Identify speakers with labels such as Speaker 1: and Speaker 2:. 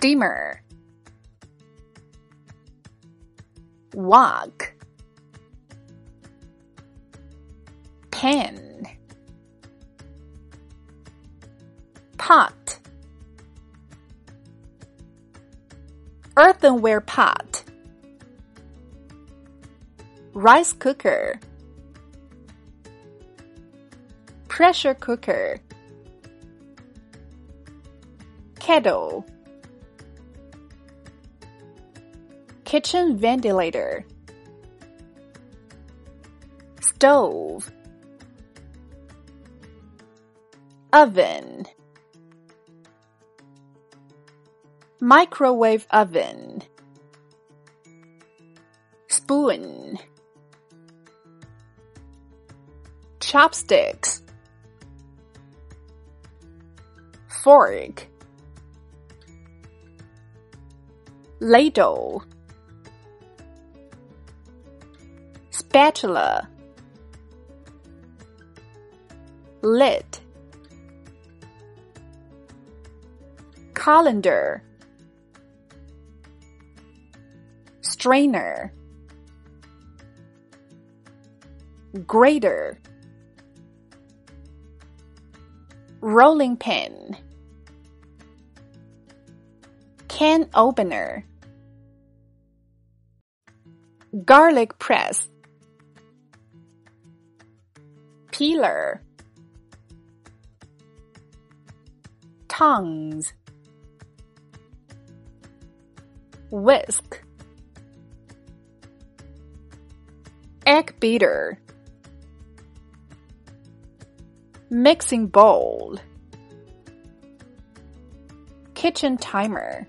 Speaker 1: steamer. Wok pen. Pot. Earthenware pot. Rice cooker. Pressure cooker. Kettle kitchen ventilator. Stove. Oven. Microwave oven. Spoon. Chopsticks. Fork. Ladle spatula. Lid colander. Strainer. Grater. Rolling pin. Can opener. Garlic press peeler tongs whisk. Egg beater. Mixing bowl. Kitchen timer